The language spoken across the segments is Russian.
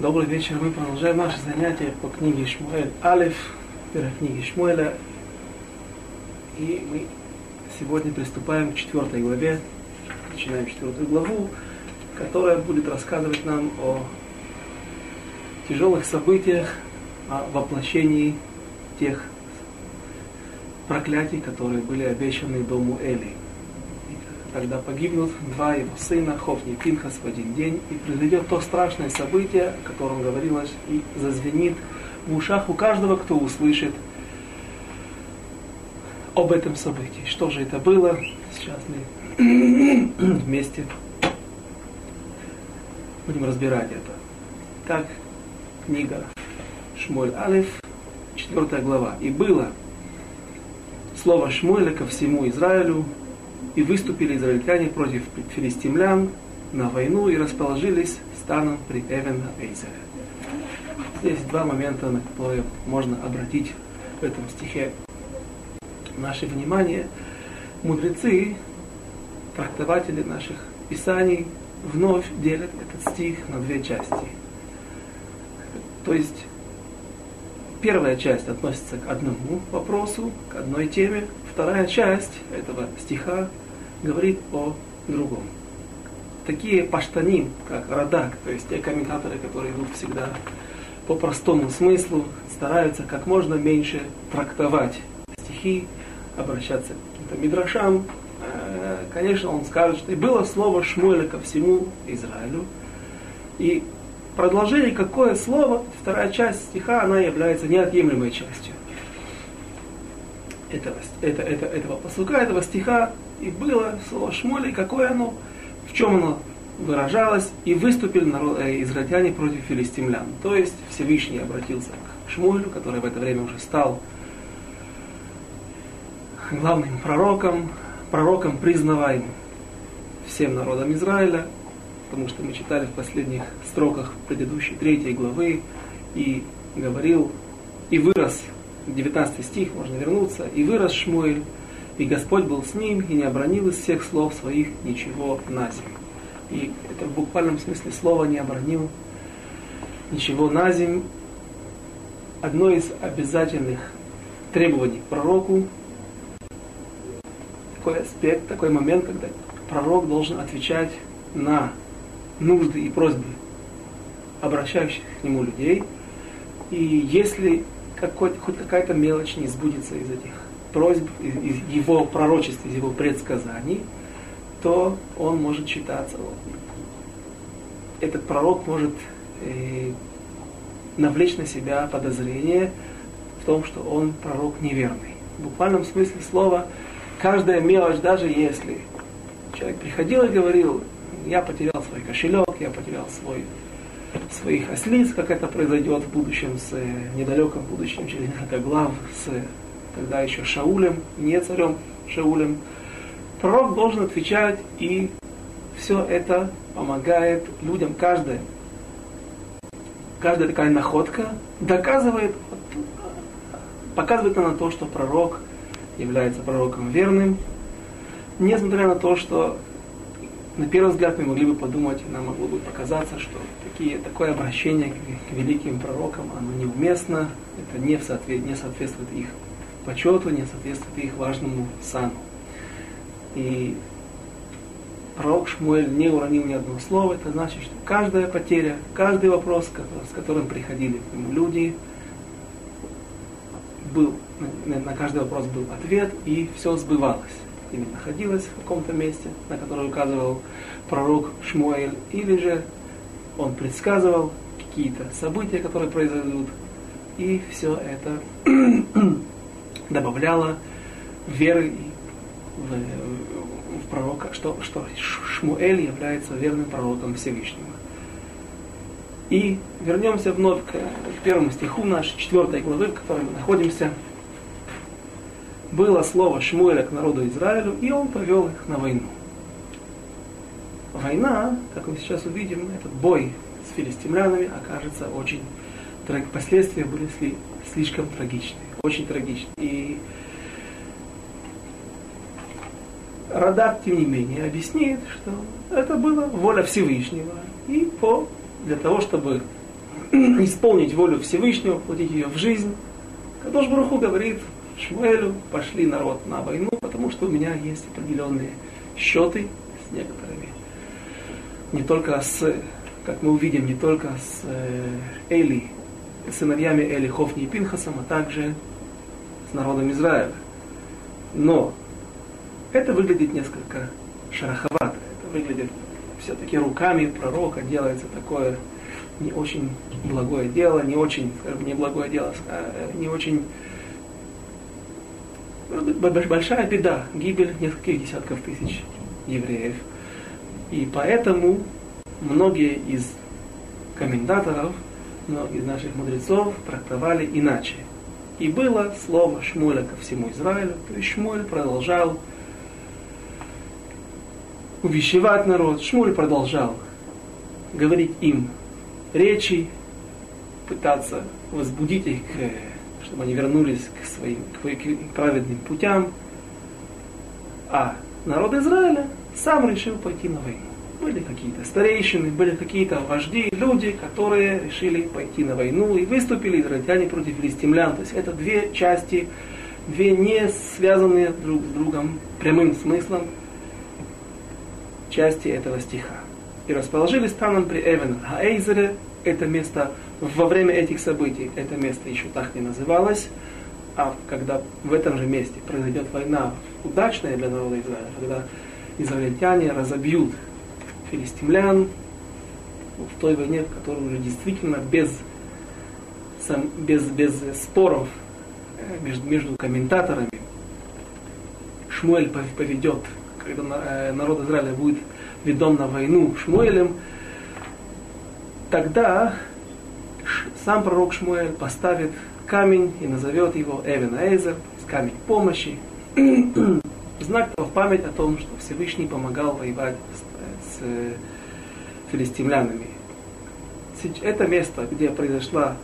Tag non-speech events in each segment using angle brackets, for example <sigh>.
Добрый вечер. Мы продолжаем наше занятие по книге Шмуэль Алиф, первой книге Шмуэля. И мы сегодня приступаем к четвертой главе, начинаем четвертую главу, которая будет рассказывать нам о тяжелых событиях, о воплощении тех проклятий, которые были обещаны дому Эли. Тогда погибнут два его сына, Хофни и Пинхас в один день, и произойдет то страшное событие, о котором говорилось, и зазвенит в ушах у каждого, кто услышит об этом событии. Что же это было? Сейчас мы <clears throat> вместе будем разбирать это. Так, книга Шмоль Алиф, четвертая глава. И было слово Шмуэля ко всему Израилю, и выступили израильтяне против филистимлян на войну и расположились станом при Эвен Эйзере. Здесь два момента, на которые можно обратить в этом стихе наше внимание. Мудрецы, трактователи наших писаний вновь делят этот стих на две части. То есть первая часть относится к одному вопросу, к одной теме, вторая часть этого стиха говорит о другом. Такие паштаним, как Радак, то есть те комментаторы, которые идут всегда по простому смыслу, стараются как можно меньше трактовать стихи, обращаться к каким-то мидрашам. Э, конечно, он скажет, что и было слово Шмуэля ко всему Израилю. И продолжение, какое слово, вторая часть стиха, она является неотъемлемой частью этого, это, это, этого посука, этого стиха, и было слово Шмоли, какое оно, в чем оно выражалось, и выступили народ, э, израильтяне против филистимлян. То есть Всевышний обратился к Шмуэлю, который в это время уже стал главным пророком, пророком признаваемым всем народам Израиля, потому что мы читали в последних строках предыдущей третьей главы, и говорил, и вырос 19 стих, можно вернуться. «И вырос Шмуэль, и Господь был с ним, и не обронил из всех слов своих ничего на землю». И это в буквальном смысле слова не обронил ничего на землю. Одно из обязательных требований к пророку, такой аспект, такой момент, когда пророк должен отвечать на нужды и просьбы обращающих к нему людей. И если какой, хоть какая-то мелочь не сбудется из этих просьб, из, из его пророчеств, из его предсказаний, то он может считаться, этот пророк может э, навлечь на себя подозрение в том, что он пророк неверный. В буквальном смысле слова, каждая мелочь, даже если человек приходил и говорил, я потерял свой кошелек, я потерял свой своих ослиц, как это произойдет в будущем, с э, недалеком будущем, через несколько глав, с тогда еще Шаулем, не царем Шаулем. Пророк должен отвечать, и все это помогает людям, каждая, каждая такая находка доказывает, показывает на то, что пророк является пророком верным, несмотря на то, что на первый взгляд мы могли бы подумать, нам могло бы показаться, что такие, такое обращение к, к великим пророкам, оно неуместно, это не, в соответ, не соответствует их почету, не соответствует их важному сану. И пророк Шмуэль не уронил ни одного слова, это значит, что каждая потеря, каждый вопрос, с которым приходили к нему люди, был, на, на каждый вопрос был ответ, и все сбывалось или находилась в каком-то месте, на которое указывал пророк Шмуэль, или же он предсказывал какие-то события, которые произойдут, и все это <clears throat> добавляло веры в, в пророка, что, что Шмуэль является верным пророком Всевышнего. И вернемся вновь к, к первому стиху нашей четвертой главы, в которой мы находимся было слово Шмуэля к народу Израилю, и он повел их на войну. Война, как мы сейчас увидим, этот бой с филистимлянами окажется очень последствия были слишком трагичные, очень трагичные. И Радак, тем не менее, объяснит, что это была воля Всевышнего. И по, для того, чтобы <clears throat> исполнить волю Всевышнего, воплотить ее в жизнь, Кадош Баруху говорит Шмуэлю, пошли народ на войну, потому что у меня есть определенные счеты с некоторыми. Не только с, как мы увидим, не только с э, Эли, сыновьями Эли Хофни и Пинхасом, а также с народом Израиля. Но это выглядит несколько шероховато. Это выглядит все-таки руками пророка делается такое не очень благое дело, не очень, скажем, не благое дело, а не очень большая беда, гибель нескольких десятков тысяч евреев. И поэтому многие из комментаторов, многие из наших мудрецов трактовали иначе. И было слово Шмуля ко всему Израилю, то есть Шмуль продолжал увещевать народ, Шмуль продолжал говорить им речи, пытаться возбудить их, чтобы они вернулись к своим к праведным путям. А народ Израиля сам решил пойти на войну. Были какие-то старейшины, были какие-то вожди, люди, которые решили пойти на войну и выступили израильтяне против филистимлян. То есть это две части, две не связанные друг с другом прямым смыслом части этого стиха. И расположились станом при Эвен Хаэйзере, это место во время этих событий, это место еще так не называлось, а когда в этом же месте произойдет война, удачная для народа Израиля, когда израильтяне разобьют филистимлян в той войне, в которой уже действительно без, без, без споров э, между, между комментаторами Шмуэль поведет, когда э, народ Израиля будет ведом на войну Шмуэлем, тогда сам пророк Шмуэль поставит камень и назовет его Эвен Эйзер, камень помощи, <clears throat> знак в память о том, что Всевышний помогал воевать с, с филистимлянами. Это место, где произошла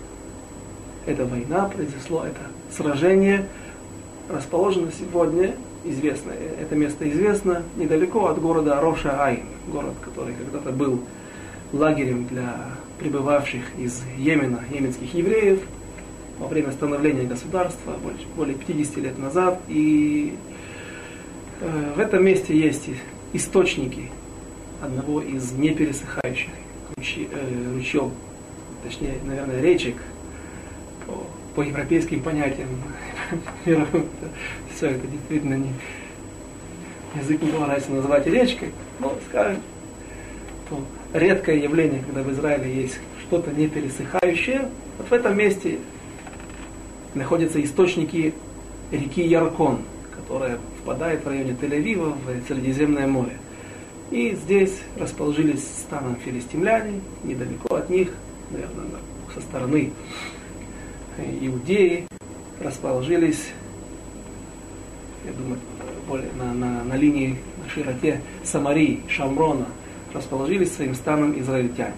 эта война, произошло это сражение, расположено сегодня, известно, это место известно, недалеко от города Роша Айн, город, который когда-то был лагерем для прибывавших из Йемена, йеменских евреев, во время становления государства, более 50 лет назад. И э, в этом месте есть источники одного из непересыхающих ручей, э, ручьев, точнее, наверное, речек, по, по европейским понятиям. <laughs> Все это действительно не язык не поворачивается называть речкой, но, скажем, то редкое явление, когда в Израиле есть что-то непересыхающее. Вот в этом месте находятся источники реки Яркон, которая впадает в районе Тель-Авива в Средиземное море. И здесь расположились станом филистимляне, недалеко от них, наверное, со стороны Иудеи, расположились, я думаю, более на, на, на линии, на широте Самарии, Шамрона, расположились своим станом израильтяне.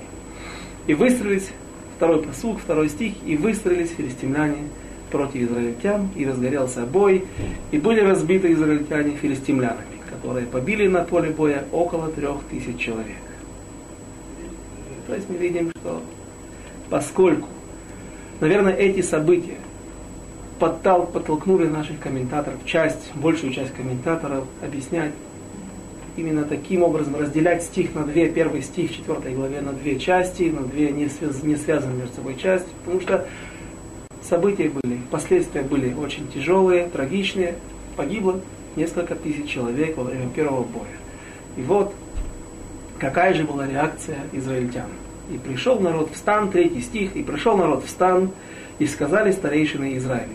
И выстроились, второй посуг, второй стих, и выстроились филистимляне против израильтян, и разгорелся бой, и были разбиты израильтяне филистимлянами, которые побили на поле боя около трех тысяч человек. То есть мы видим, что поскольку, наверное, эти события подтол, подтолкнули наших комментаторов, часть, большую часть комментаторов объяснять именно таким образом разделять стих на две, первый стих в четвертой главе на две части, на две не, связ, не связанные между собой части, потому что события были, последствия были очень тяжелые, трагичные, погибло несколько тысяч человек во время первого боя. И вот какая же была реакция израильтян. И пришел народ в стан, третий стих, и пришел народ в стан, и сказали старейшины Израилевы,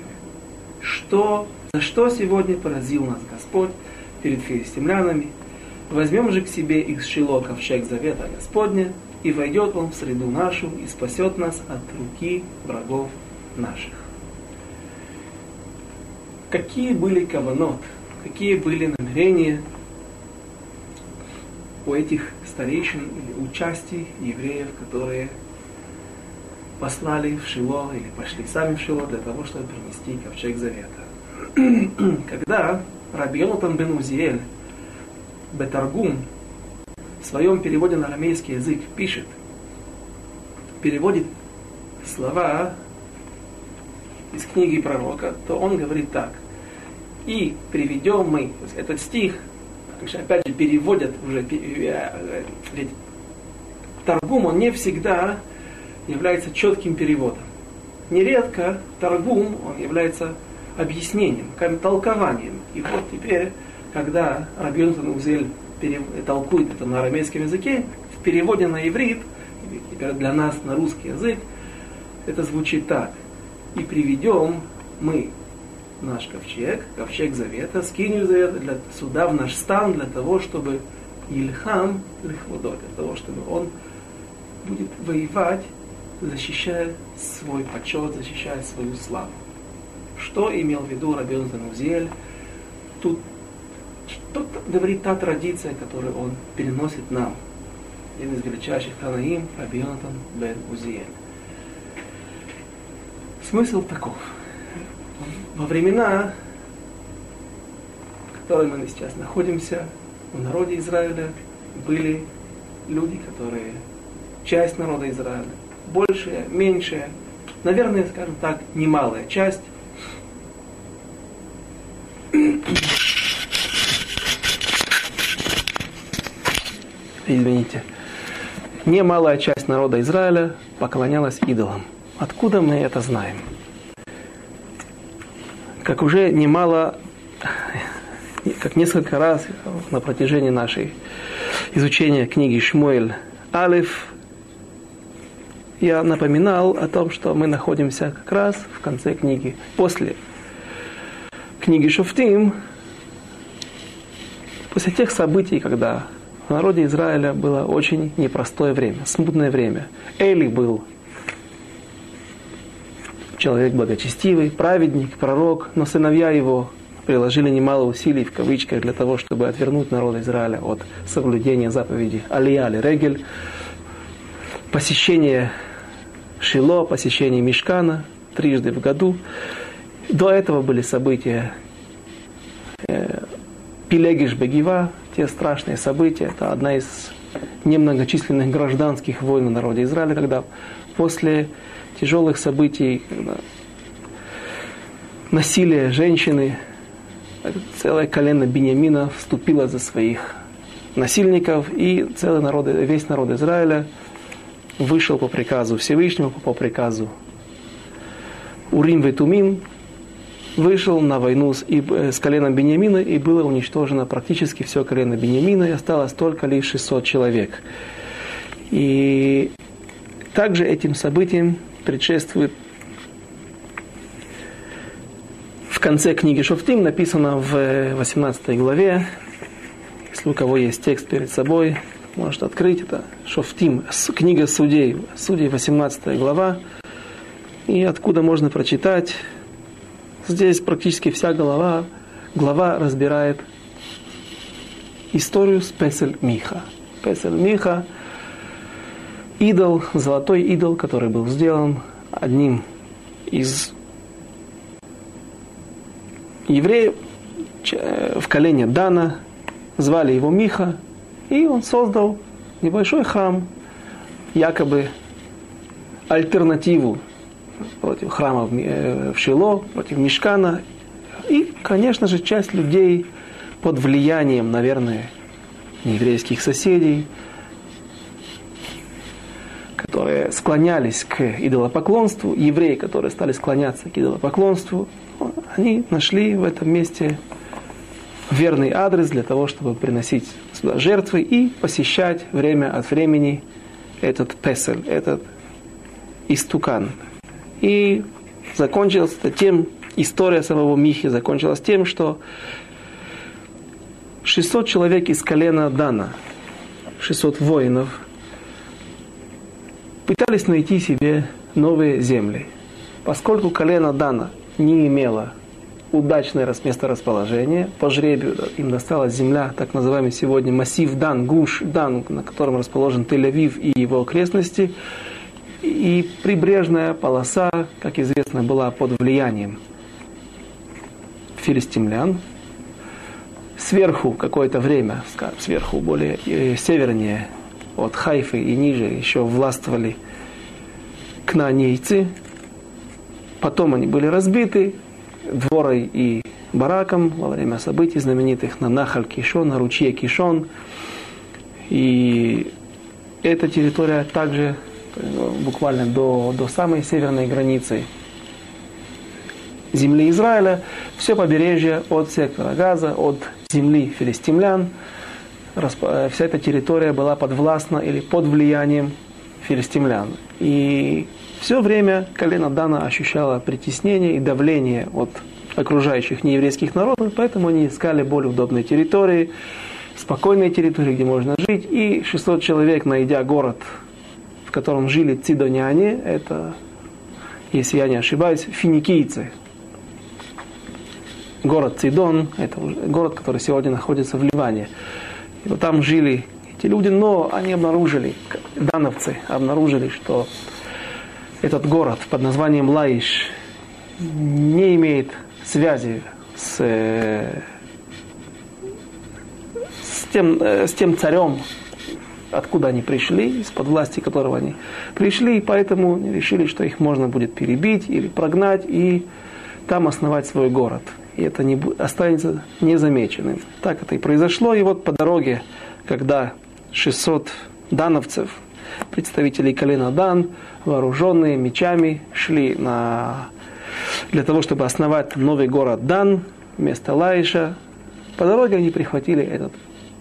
что, за что сегодня поразил нас Господь перед филистимлянами, Возьмем же к себе из Шило ковчег завета Господня, и войдет он в среду нашу и спасет нас от руки врагов наших. Какие были каванот, какие были намерения у этих старейшин или участий евреев, которые послали в Шило или пошли сами в Шило для того, чтобы принести ковчег завета. <clears throat> Когда Раби Йонатан бен Узиэль Бетаргум в своем переводе на арамейский язык пишет, переводит слова из книги пророка, то он говорит так. И приведем мы, этот стих, опять же, переводят уже, э, э, ведь торгум, он не всегда является четким переводом. Нередко торгум, он является объяснением, толкованием. И вот теперь, когда Рабьонтон Узель толкует это на арамейском языке, в переводе на иврит, теперь для нас на русский язык, это звучит так. И приведем мы наш ковчег, ковчег завета, скинем завета для, сюда, в наш стан, для того, чтобы Ильхам, Лихводот, для того, чтобы он будет воевать, защищая свой почет, защищая свою славу. Что имел в виду Рабион Занузель? Тут что говорит та традиция, которую он переносит нам. Один из величайших ханаим, Рабионатан бен Узиэль. Смысл таков. Во времена, в которой мы сейчас находимся, в народе Израиля были люди, которые часть народа Израиля, большая, меньшая, наверное, скажем так, немалая часть, извините, немалая часть народа Израиля поклонялась идолам. Откуда мы это знаем? Как уже немало, как несколько раз на протяжении нашей изучения книги Шмуэль Алиф, я напоминал о том, что мы находимся как раз в конце книги, после книги Шуфтим, после тех событий, когда в народе Израиля было очень непростое время, смутное время. Эли был человек благочестивый, праведник, пророк, но сыновья его приложили немало усилий, в кавычках, для того, чтобы отвернуть народ Израиля от соблюдения заповеди Алия или Регель, посещение Шило, посещение Мешкана трижды в году. До этого были события э, Пилегиш Бегива, те страшные события. Это одна из немногочисленных гражданских войн в народе Израиля, когда после тяжелых событий, когда насилие женщины, целое колено Бениамина вступило за своих насильников, и целый народ, весь народ Израиля вышел по приказу Всевышнего, по приказу Урим Ветумим, вышел на войну с, и, э, с коленом Бениамина, и было уничтожено практически все колено Бениамина, и осталось только лишь 600 человек. И также этим событиям предшествует в конце книги Шофтим, написано в 18 главе, если у кого есть текст перед собой, может открыть это, Шофтим, книга судей, судей 18 глава, и откуда можно прочитать Здесь практически вся глава, глава разбирает историю с Песель Миха. Песель Миха – идол, золотой идол, который был сделан одним из евреев в колене Дана, звали его Миха, и он создал небольшой храм, якобы альтернативу против храма в Шило, против Мешкана. И, конечно же, часть людей под влиянием, наверное, нееврейских соседей, которые склонялись к идолопоклонству, евреи, которые стали склоняться к идолопоклонству, они нашли в этом месте верный адрес для того, чтобы приносить сюда жертвы и посещать время от времени этот песель, этот истукан, и закончилось это тем, история самого Михи закончилась тем, что 600 человек из колена Дана, 600 воинов, пытались найти себе новые земли. Поскольку колено Дана не имело удачное месторасположение, по жребию им досталась земля, так называемый сегодня массив Дан, Гуш Дан, на котором расположен Тель-Авив и его окрестности, и прибрежная полоса, как известно, была под влиянием филистимлян. Сверху какое-то время, скажем, сверху более э, севернее от Хайфы и ниже еще властвовали кнаанейцы, потом они были разбиты Дворой и Бараком во время событий знаменитых на Нахаль Кишон, на ручье Кишон. И эта территория также буквально до, до самой северной границы земли Израиля, все побережье от сектора Газа, от земли филистимлян, э, вся эта территория была подвластна или под влиянием филистимлян. И все время колено Дана ощущало притеснение и давление от окружающих нееврейских народов, поэтому они искали более удобные территории, спокойные территории, где можно жить. И 600 человек, найдя город, котором жили цидоняне, это, если я не ошибаюсь, финикийцы. Город Цидон, это город, который сегодня находится в Ливане. И вот там жили эти люди, но они обнаружили, дановцы обнаружили, что этот город под названием Лаиш не имеет связи с, с, тем, с тем царем, откуда они пришли, из-под власти которого они пришли, и поэтому решили, что их можно будет перебить или прогнать и там основать свой город. И это не, останется незамеченным. Так это и произошло. И вот по дороге, когда 600 дановцев, представителей колена Дан, вооруженные мечами, шли на, для того, чтобы основать новый город Дан, вместо Лаиша. По дороге они прихватили этот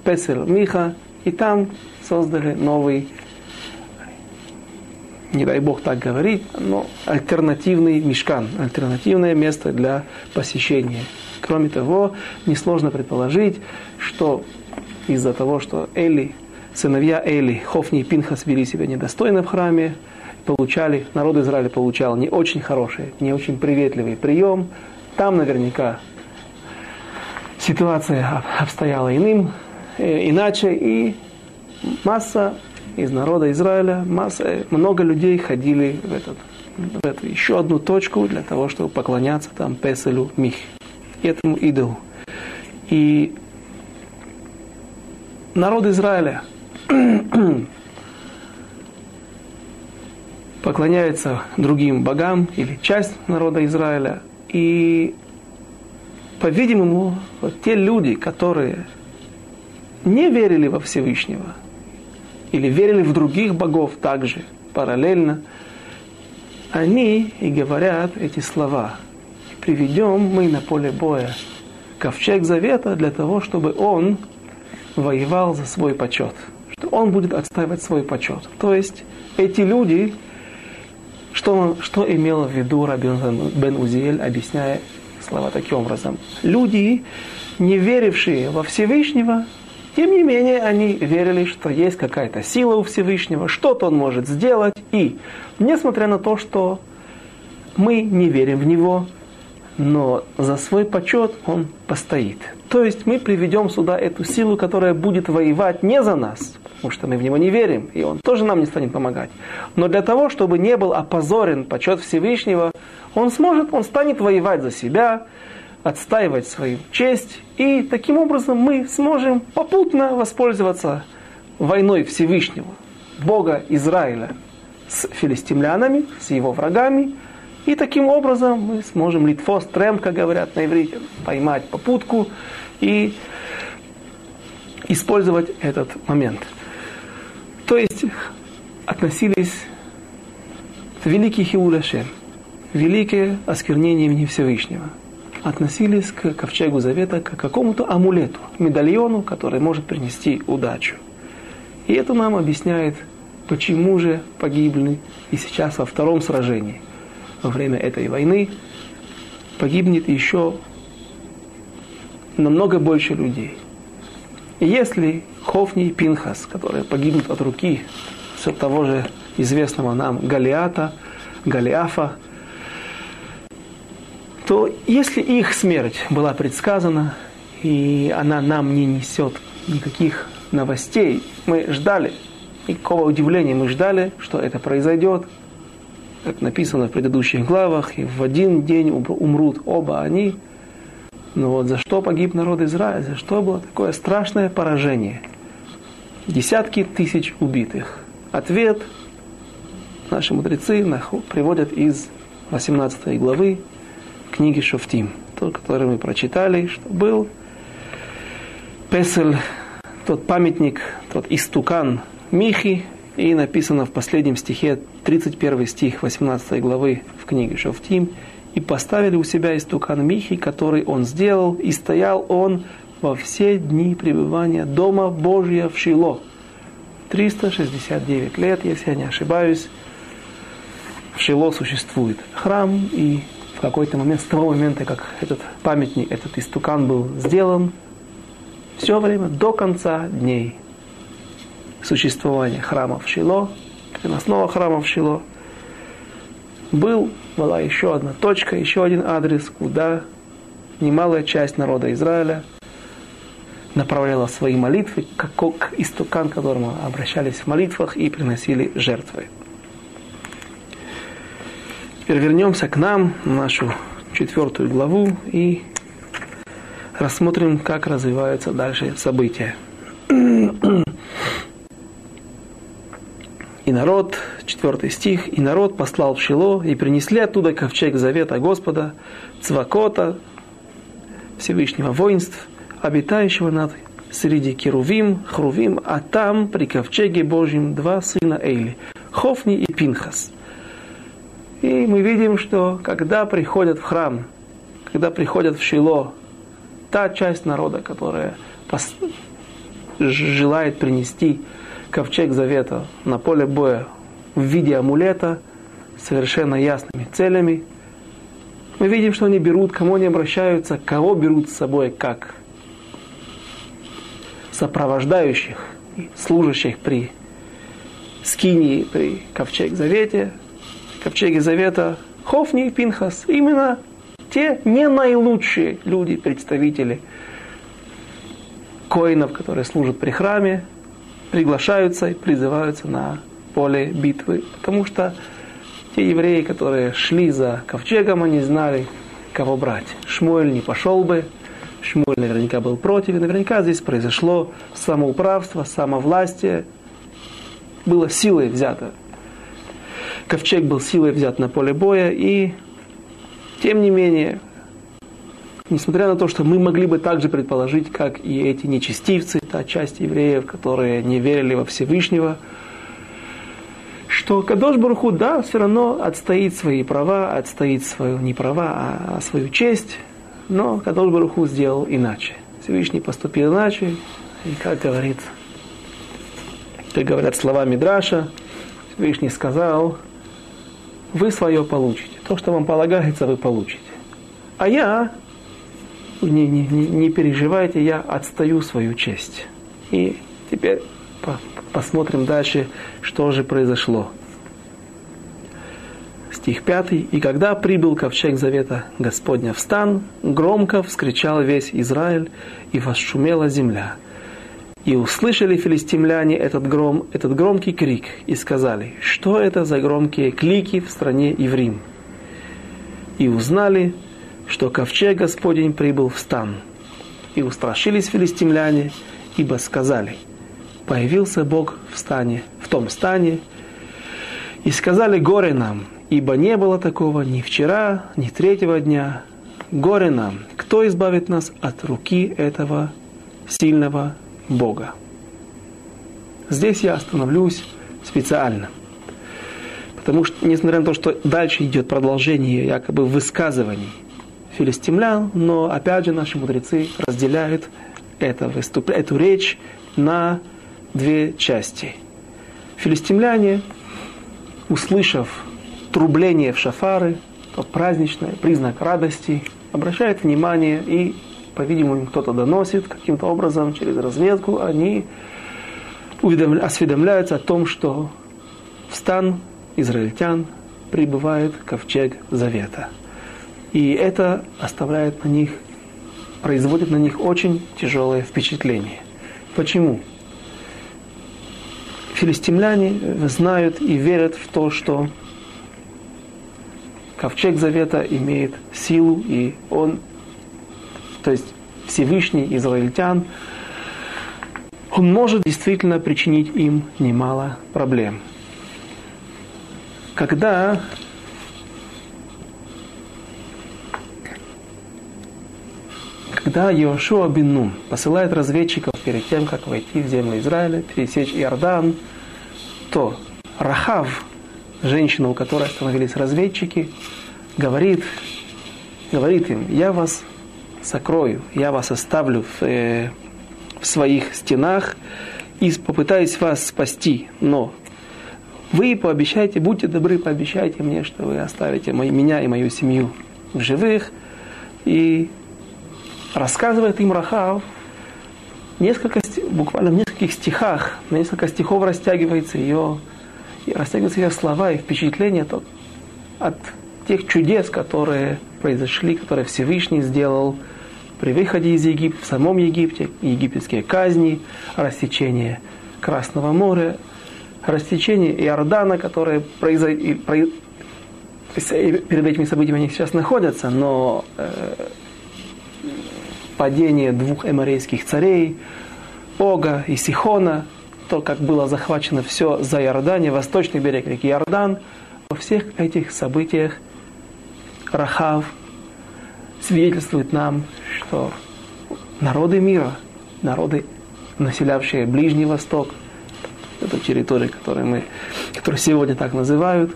Песер Миха, и там создали новый, не дай бог так говорить, но альтернативный мешкан, альтернативное место для посещения. Кроме того, несложно предположить, что из-за того, что Эли сыновья Эли, Хофни и Пинхас вели себя недостойно в храме, получали, народ Израиля получал не очень хороший, не очень приветливый прием. Там наверняка ситуация обстояла иным, э, иначе, и масса из народа Израиля, масса, много людей ходили в, этот, в эту еще одну точку для того, чтобы поклоняться там Песелю Мих, этому идолу. И народ Израиля <clears throat> – поклоняется другим богам или часть народа Израиля. И, по-видимому, вот те люди, которые не верили во Всевышнего или верили в других богов также параллельно, они и говорят эти слова. Приведем мы на поле боя ковчег завета для того, чтобы он воевал за свой почет он будет отстаивать свой почет. То есть эти люди, что, что имел в виду Рабин бен Узиэль, объясняя слова таким образом. Люди, не верившие во Всевышнего, тем не менее, они верили, что есть какая-то сила у Всевышнего, что-то он может сделать. И, несмотря на то, что мы не верим в него, но за свой почет он постоит. То есть мы приведем сюда эту силу, которая будет воевать не за нас, потому что мы в него не верим, и он тоже нам не станет помогать. Но для того, чтобы не был опозорен почет Всевышнего, он сможет, он станет воевать за себя, отстаивать свою честь, и таким образом мы сможем попутно воспользоваться войной Всевышнего, Бога Израиля, с филистимлянами, с его врагами, и таким образом мы сможем литфос трем, как говорят на иврите, поймать попутку и использовать этот момент. То есть относились к великий Хиуляшем, великое осквернение имени Всевышнего. Относились к ковчегу завета как к какому-то амулету, медальону, который может принести удачу. И это нам объясняет, почему же погибли и сейчас во втором сражении – во время этой войны погибнет еще намного больше людей. И если Хофни и Пинхас, которые погибнут от руки все того же известного нам Галиата, Галиафа, то если их смерть была предсказана, и она нам не несет никаких новостей, мы ждали, никакого удивления мы ждали, что это произойдет, как написано в предыдущих главах, и в один день умрут оба они. Но вот за что погиб народ Израиля, за что было такое страшное поражение? Десятки тысяч убитых. Ответ наши мудрецы приводят из 18 главы книги Шофтим, тот, который мы прочитали, что был. Песель, тот памятник, тот истукан Михи, и написано в последнем стихе, 31 стих 18 главы в книге Шофтим, и поставили у себя истукан Михи, который он сделал, и стоял он во все дни пребывания Дома Божия в Шило. 369 лет, если я не ошибаюсь, в Шило существует. Храм, и какой-то момент, с того момента, как этот памятник, этот истукан был сделан, все время до конца дней существования храма в Шило, переносного храма в Шило, был, была еще одна точка, еще один адрес, куда немалая часть народа Израиля направляла свои молитвы, как к истукан, к которому обращались в молитвах и приносили жертвы. Теперь вернемся к нам, нашу четвертую главу, и рассмотрим, как развиваются дальше события. И народ, четвертый стих, и народ послал в Шило, и принесли оттуда ковчег завета Господа, Цвакота, Всевышнего воинств, обитающего над среди Керувим, Хрувим, а там при ковчеге Божьем два сына Эйли, Хофни и Пинхас. И мы видим, что когда приходят в храм, когда приходят в Шило, та часть народа, которая желает принести ковчег завета на поле боя в виде амулета, совершенно ясными целями, мы видим, что они берут, кому они обращаются, кого берут с собой как сопровождающих, служащих при скинии, при ковчег завете, ковчеге завета Хофни и Пинхас. Именно те не наилучшие люди, представители коинов, которые служат при храме, приглашаются и призываются на поле битвы. Потому что те евреи, которые шли за ковчегом, они знали, кого брать. Шмуэль не пошел бы, Шмуэль наверняка был против, и наверняка здесь произошло самоуправство, самовластие, было силой взято. Ковчег был силой взят на поле боя, и тем не менее, несмотря на то, что мы могли бы также предположить, как и эти нечестивцы, та часть евреев, которые не верили во Всевышнего, что Кадош Баруху, да, все равно отстоит свои права, отстоит свою не права, а свою честь, но Кадош Баруху сделал иначе. Всевышний поступил иначе, и как говорит, как говорят слова Мидраша, Всевышний сказал, вы свое получите. То, что вам полагается, вы получите. А я, не, не, не, переживайте, я отстаю свою честь. И теперь по, посмотрим дальше, что же произошло стих 5. «И когда прибыл ковчег завета Господня в стан, громко вскричал весь Израиль, и восшумела земля. И услышали филистимляне этот, гром, этот громкий крик, и сказали, что это за громкие клики в стране Иврим. И узнали, что ковчег Господень прибыл в стан. И устрашились филистимляне, ибо сказали, появился Бог в стане, в том стане, и сказали горе нам, ибо не было такого ни вчера, ни третьего дня. Горе нам, кто избавит нас от руки этого сильного Бога. Здесь я остановлюсь специально. Потому что, несмотря на то, что дальше идет продолжение якобы высказываний филистимлян, но опять же наши мудрецы разделяют это выступ... эту речь на две части. Филистимляне, услышав трубление в шафары, то праздничное, признак радости, обращает внимание и, по-видимому, кто-то доносит каким-то образом через разведку, они осведомляются о том, что в стан израильтян прибывает ковчег завета. И это оставляет на них, производит на них очень тяжелое впечатление. Почему? Филистимляне знают и верят в то, что ковчег завета имеет силу, и он, то есть Всевышний израильтян, он может действительно причинить им немало проблем. когда когда Йошуа бин посылает разведчиков перед тем, как войти в землю Израиля, пересечь Иордан, то Рахав, женщина, у которой остановились разведчики, говорит, говорит им, я вас сокрою, я вас оставлю в, э, в своих стенах и попытаюсь вас спасти, но вы пообещайте, будьте добры, пообещайте мне, что вы оставите меня и мою семью в живых, и рассказывает им Рахав, несколько, буквально в нескольких стихах, на несколько стихов растягивается ее, растягиваются ее слова и впечатления то, от тех чудес, которые произошли, которые Всевышний сделал при выходе из Египта, в самом Египте, египетские казни, рассечение Красного моря, рассечение Иордана, которое произошло, перед этими событиями они сейчас находятся, но э, падение двух эморейских царей, Ога и Сихона, то, как было захвачено все за Иордане, восточный берег реки Иордан, во всех этих событиях Рахав свидетельствует нам, что народы мира, народы, населявшие Ближний Восток, эту территорию, которую, мы, которую сегодня так называют,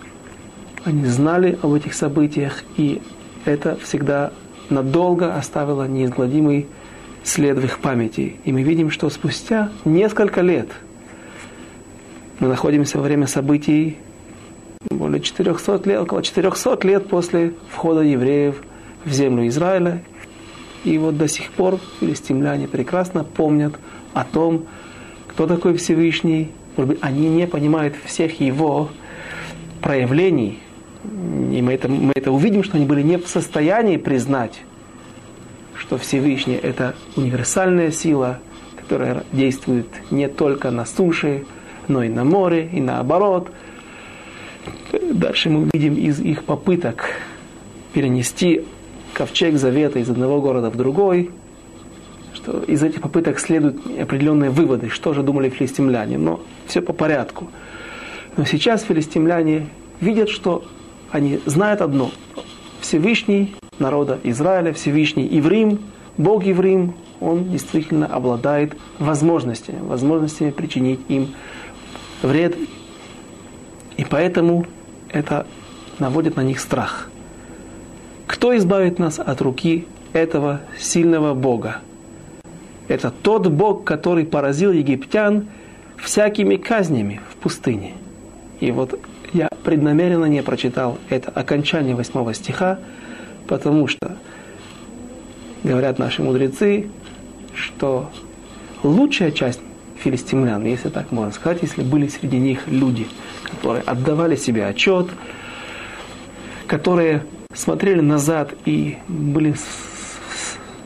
они знали об этих событиях, и это всегда надолго оставило неизгладимый след в их памяти. И мы видим, что спустя несколько лет мы находимся во время событий более 400 лет, около 400 лет после входа евреев в землю Израиля. И вот до сих пор филистимляне прекрасно помнят о том, кто такой Всевышний. Может быть, они не понимают всех его проявлений, и мы это, мы это увидим, что они были не в состоянии признать, что Всевышний – это универсальная сила, которая действует не только на суше, но и на море, и наоборот. Дальше мы увидим из их попыток перенести ковчег завета из одного города в другой, что из этих попыток следуют определенные выводы, что же думали филистимляне. Но все по порядку. Но сейчас филистимляне видят, что они знают одно. Всевышний народа Израиля, Всевышний Иврим, Бог Иврим, он действительно обладает возможностями, возможностями причинить им вред. И поэтому это наводит на них страх. Кто избавит нас от руки этого сильного Бога? Это тот Бог, который поразил египтян всякими казнями в пустыне. И вот я преднамеренно не прочитал это окончание восьмого стиха, потому что говорят наши мудрецы, что лучшая часть филистимлян, если так можно сказать, если были среди них люди, которые отдавали себе отчет, которые смотрели назад и были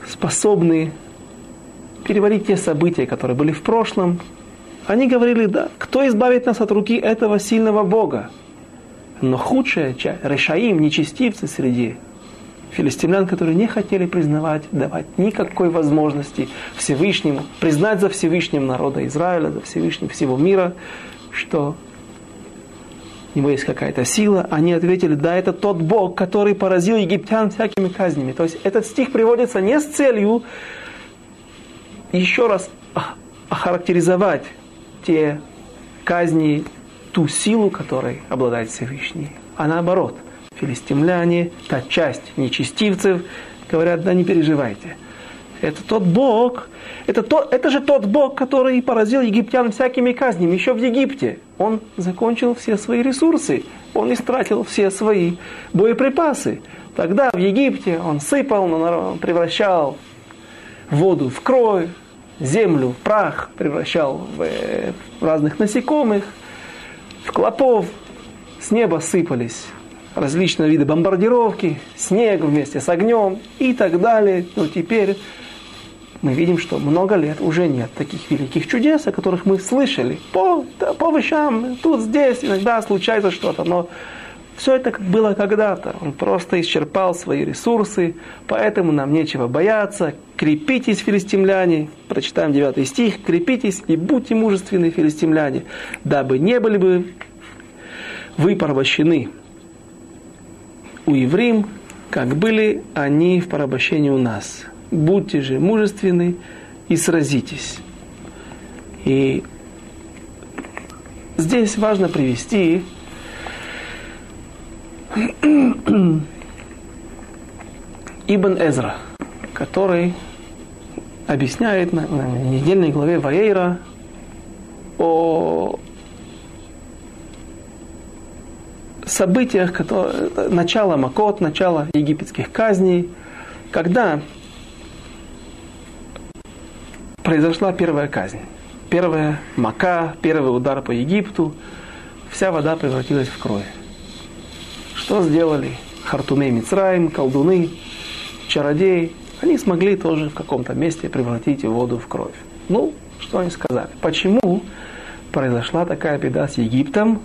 способны переварить те события, которые были в прошлом, они говорили, да, кто избавит нас от руки этого сильного Бога? Но худшая часть, решаим, нечестивцы среди филистимлян, которые не хотели признавать, давать никакой возможности Всевышнему, признать за Всевышним народа Израиля, за Всевышним всего мира, что у него есть какая-то сила, они ответили, да, это тот Бог, который поразил египтян всякими казнями. То есть этот стих приводится не с целью еще раз охарактеризовать те казни, ту силу, которой обладает Всевышний, а наоборот, филистимляне, та часть нечестивцев, говорят, да не переживайте. Это тот Бог, это, то, это же тот Бог, который поразил египтян всякими казнями еще в Египте. Он закончил все свои ресурсы, он истратил все свои боеприпасы. Тогда в Египте он сыпал, превращал воду в кровь, землю в прах, превращал в, э, в разных насекомых, в клопов. С неба сыпались различные виды бомбардировки, снег вместе с огнем и так далее. Но теперь мы видим, что много лет уже нет таких великих чудес, о которых мы слышали. По, по вещам, тут, здесь, иногда случается что-то, но все это было когда-то. Он просто исчерпал свои ресурсы, поэтому нам нечего бояться. Крепитесь, филистимляне. Прочитаем 9 стих. Крепитесь и будьте мужественны, филистимляне, дабы не были бы вы порабощены у евреев, как были они в порабощении у нас. Будьте же мужественны и сразитесь. И здесь важно привести <clears throat> Ибн Эзра, который объясняет на, на недельной главе Ваейра о событиях, которые, начало Макот, начало египетских казней, когда произошла первая казнь. Первая мака, первый удар по Египту, вся вода превратилась в кровь. Что сделали Хартумей Мицраим, колдуны, чародеи? Они смогли тоже в каком-то месте превратить воду в кровь. Ну, что они сказали? Почему произошла такая беда с Египтом?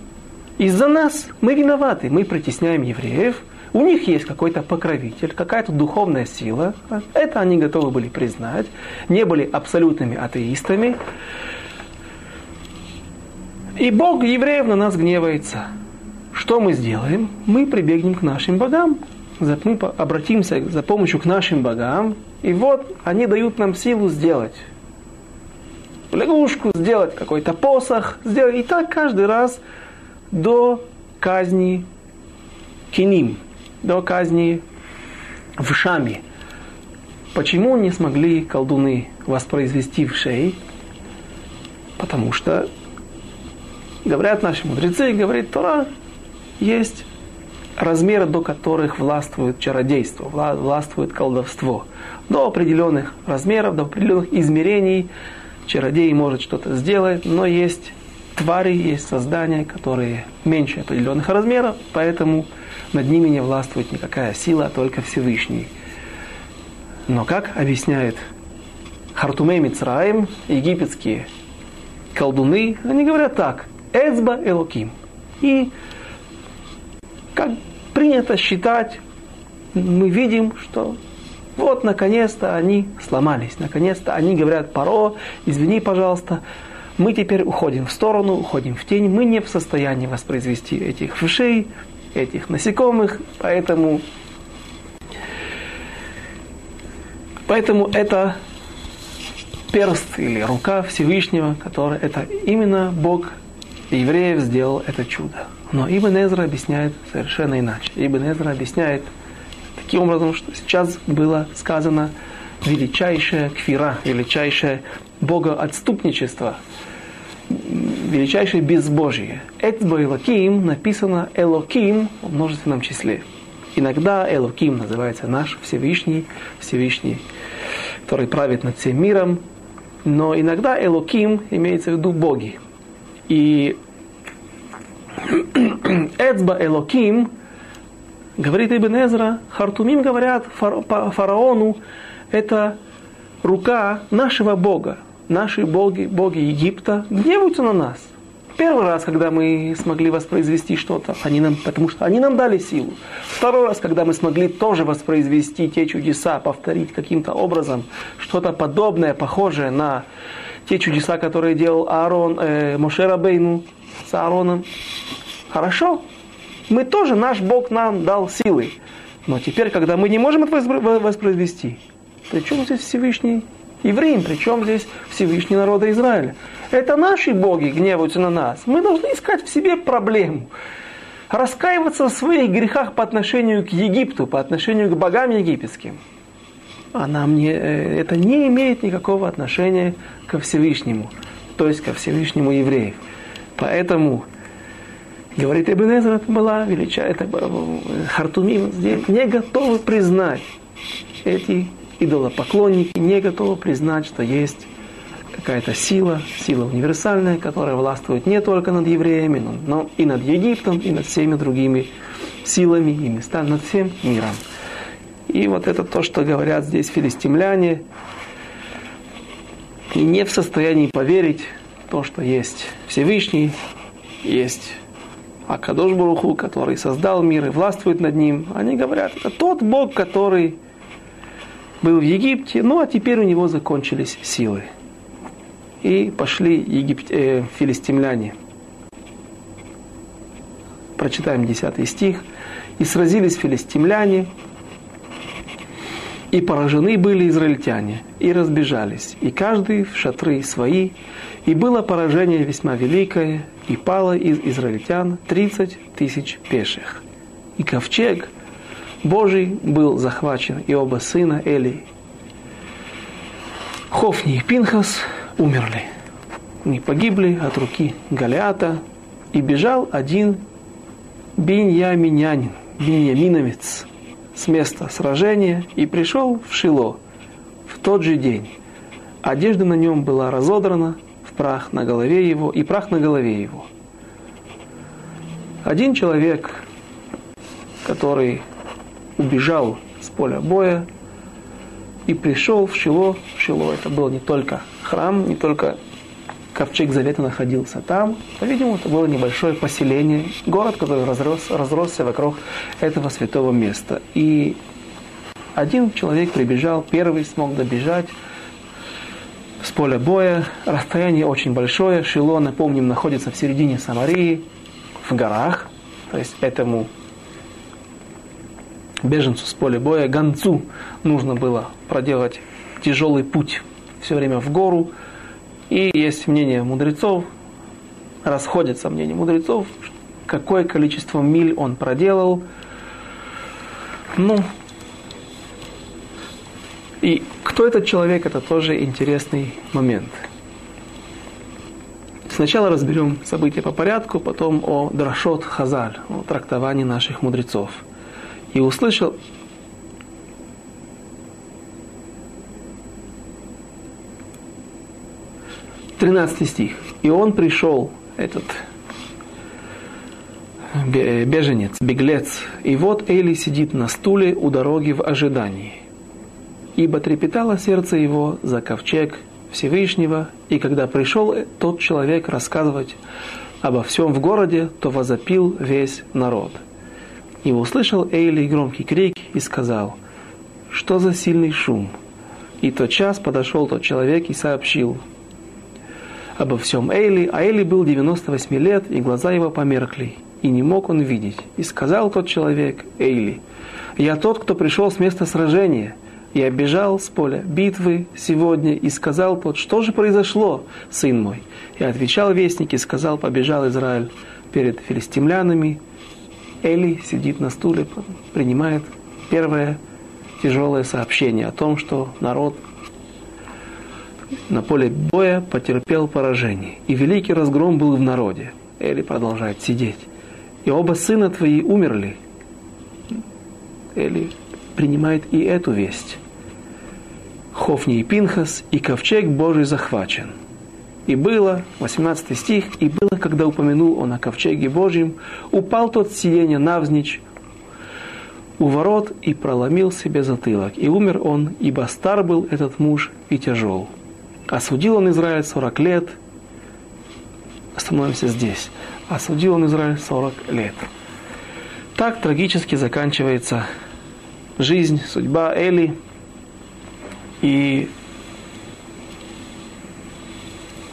Из-за нас мы виноваты, мы притесняем евреев, у них есть какой-то покровитель, какая-то духовная сила. Это они готовы были признать. Не были абсолютными атеистами. И Бог евреев на нас гневается. Что мы сделаем? Мы прибегнем к нашим богам. Мы обратимся за помощью к нашим богам. И вот они дают нам силу сделать лягушку, сделать какой-то посох, сделать. И так каждый раз до казни Киним, до казни в Шаме. Почему не смогли колдуны воспроизвести в шей? Потому что, говорят наши мудрецы, говорит Тора, есть размеры, до которых властвует чародейство, властвует колдовство. До определенных размеров, до определенных измерений чародей может что-то сделать, но есть твари, есть создания, которые меньше определенных размеров, поэтому над ними не властвует никакая сила, только Всевышний. Но как объясняет Хартумей Мицраим, египетские колдуны, они говорят так, Эцба Элоким. И как принято считать, мы видим, что вот наконец-то они сломались, наконец-то они говорят, Паро, извини, пожалуйста, мы теперь уходим в сторону, уходим в тень, мы не в состоянии воспроизвести этих вшей, этих насекомых, поэтому, поэтому это перст или рука Всевышнего, который это именно Бог евреев сделал это чудо. Но Ибн Эзра объясняет совершенно иначе. Ибн Эзра объясняет таким образом, что сейчас было сказано величайшая кфира, величайшее богоотступничество – величайшее безбожие. Эцба Элоким написано Элоким в множественном числе. Иногда Элоким называется наш Всевышний, Всевышний, который правит над всем миром, но иногда Элоким имеется в виду боги. И <clears throat> Эцба Элоким, говорит Ибн Эзра, Хартумим говорят фараону, это рука нашего Бога наши боги, боги Египта, гневаются на нас. Первый раз, когда мы смогли воспроизвести что-то, они нам, потому что они нам дали силу. Второй раз, когда мы смогли тоже воспроизвести те чудеса, повторить каким-то образом что-то подобное, похожее на те чудеса, которые делал Аарон, э, Мошера Бейну с Аароном. Хорошо, мы тоже, наш Бог нам дал силы. Но теперь, когда мы не можем это воспроизвести, при чем здесь Всевышний евреям, причем здесь Всевышний народа Израиля. Это наши боги гневаются на нас. Мы должны искать в себе проблему. Раскаиваться в своих грехах по отношению к Египту, по отношению к богам египетским. А нам не, э, это не имеет никакого отношения ко Всевышнему, то есть ко Всевышнему евреев. Поэтому, говорит Эбенезер, это была величайшая, это э, Хартумим здесь не готовы признать эти идолопоклонники не готовы признать, что есть какая-то сила, сила универсальная, которая властвует не только над евреями, но, но и над Египтом, и над всеми другими силами и местами, над всем миром. И вот это то, что говорят здесь филистимляне, и не в состоянии поверить в то, что есть Всевышний, есть Акадош Баруху, который создал мир и властвует над ним. Они говорят, это тот Бог, который был в Египте, ну а теперь у него закончились силы. И пошли египт, э, филистимляне прочитаем 10 стих. «И сразились филистимляне, и поражены были израильтяне, и разбежались, и каждый в шатры свои, и было поражение весьма великое, и пало из израильтян тридцать тысяч пеших. И ковчег Божий был захвачен, и оба сына Эли, Хофни и Пинхас, умерли. Они погибли от руки Галиата, и бежал один биньяминянин, биньяминовец, с места сражения и пришел в Шило в тот же день. Одежда на нем была разодрана, в прах на голове его и прах на голове его. Один человек, который убежал с поля боя и пришел в Шило. В Шило это был не только храм, не только ковчег Завета находился там. По-видимому, это было небольшое поселение, город, который разрос, разросся вокруг этого святого места. И один человек прибежал, первый смог добежать с поля боя. Расстояние очень большое. Шило, напомним, находится в середине Самарии, в горах. То есть этому беженцу с поля боя, гонцу, нужно было проделать тяжелый путь все время в гору, и есть мнение мудрецов, расходятся мнения мудрецов, какое количество миль он проделал. Ну, и кто этот человек, это тоже интересный момент. Сначала разберем события по порядку, потом о Драшот Хазаль, о трактовании наших мудрецов. И услышал 13 стих. И он пришел, этот беженец, беглец, и вот Эли сидит на стуле у дороги в ожидании. Ибо трепетало сердце его за ковчег Всевышнего, и когда пришел тот человек рассказывать обо всем в городе, то возопил весь народ. И услышал Эйли громкий крик и сказал, что за сильный шум? И тот час подошел тот человек и сообщил, обо всем Эйли, а Эйли был 98 лет, и глаза его померкли, и не мог он видеть. И сказал тот человек Эйли, «Я тот, кто пришел с места сражения, я бежал с поля битвы сегодня, и сказал тот, что же произошло, сын мой?» И отвечал вестник, и сказал, побежал Израиль перед филистимлянами. Эли сидит на стуле, принимает первое тяжелое сообщение о том, что народ на поле боя потерпел поражение, и великий разгром был в народе. Эли продолжает сидеть. И оба сына твои умерли. Эли принимает и эту весть. Хофни и Пинхас, и ковчег Божий захвачен. И было, 18 стих, и было, когда упомянул он о ковчеге Божьем, упал тот сиденье навзничь у ворот и проломил себе затылок. И умер он, ибо стар был этот муж и тяжел. Осудил он Израиль 40 лет. Остановимся здесь. Осудил он Израиль 40 лет. Так трагически заканчивается жизнь, судьба Эли. И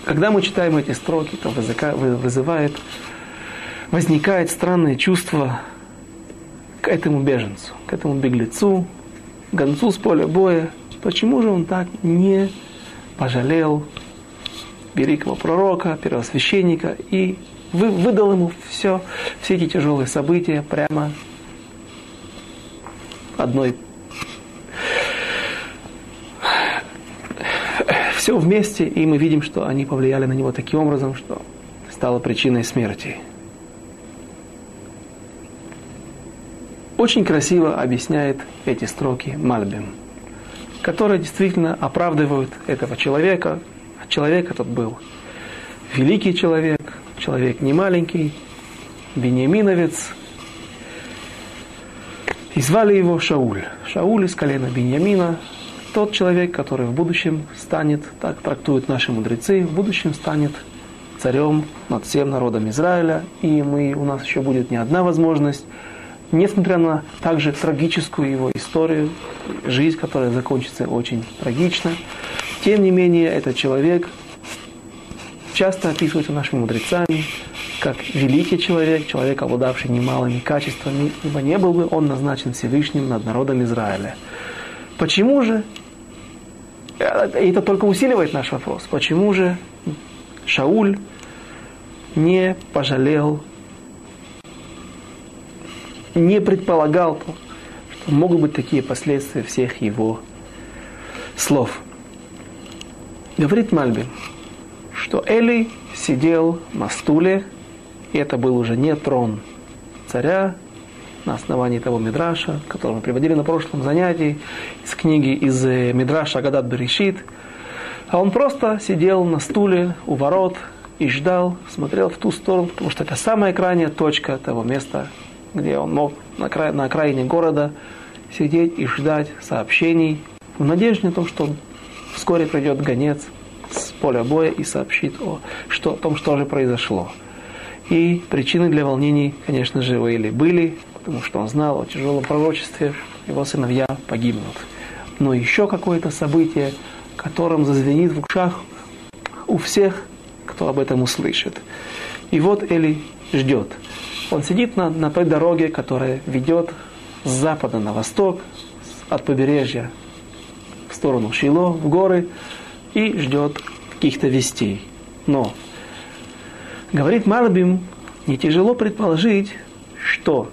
когда мы читаем эти строки, то вызывает, возникает странное чувство к этому беженцу, к этому беглецу, гонцу с поля боя. Почему же он так не пожалел великого пророка, первосвященника и выдал ему все, все эти тяжелые события прямо одной все вместе, и мы видим, что они повлияли на него таким образом, что стало причиной смерти. Очень красиво объясняет эти строки Мальбим которые действительно оправдывают этого человека. Человек этот был великий человек, человек не маленький, Бениаминовец. И звали его Шауль. Шауль из колена Беньямина, тот человек, который в будущем станет, так трактуют наши мудрецы, в будущем станет царем над всем народом Израиля, и мы, у нас еще будет не одна возможность несмотря на также трагическую его историю, жизнь, которая закончится очень трагично, тем не менее этот человек часто описывается нашими мудрецами как великий человек, человек, обладавший немалыми качествами, ибо не был бы он назначен Всевышним над народом Израиля. Почему же, это только усиливает наш вопрос, почему же Шауль не пожалел, не предполагал, что могут быть такие последствия всех его слов. Говорит Мальбин, что Эли сидел на стуле, и это был уже не трон царя, на основании того Мидраша, который мы приводили на прошлом занятии, из книги из э, Мидраша Агадат Берешит. А он просто сидел на стуле у ворот и ждал, смотрел в ту сторону, потому что это самая крайняя точка того места, где он мог на, край, на окраине города сидеть и ждать сообщений в надежде на то, что вскоре придет гонец с поля боя и сообщит о, что, о том, что же произошло. И причины для волнений, конечно же, были, были, потому что он знал о тяжелом пророчестве, его сыновья погибнут. Но еще какое-то событие, которым зазвенит в ушах у всех, кто об этом услышит. И вот Эли ждет. Он сидит на, на той дороге, которая ведет с запада на восток, от побережья в сторону Шило, в горы, и ждет каких-то вестей. Но, говорит Марбим, не тяжело предположить, что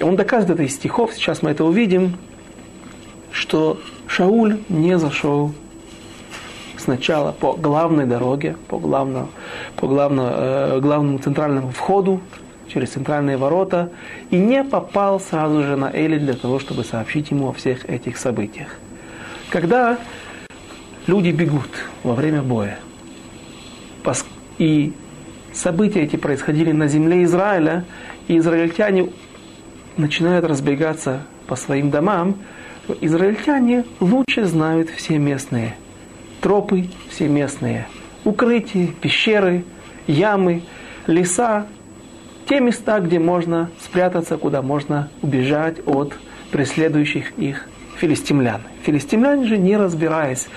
он доказывает это из стихов, сейчас мы это увидим, что Шауль не зашел сначала по главной дороге, по, главному, по главному, э, главному центральному входу, через центральные ворота, и не попал сразу же на Эли для того, чтобы сообщить ему о всех этих событиях. Когда люди бегут во время боя, и события эти происходили на земле Израиля, и израильтяне начинают разбегаться по своим домам, израильтяне лучше знают все местные. Тропы, все местные. Укрытия, пещеры, ямы, леса, те места, где можно спрятаться, куда можно убежать от преследующих их филистимлян. Филистимляне же, не разбираясь,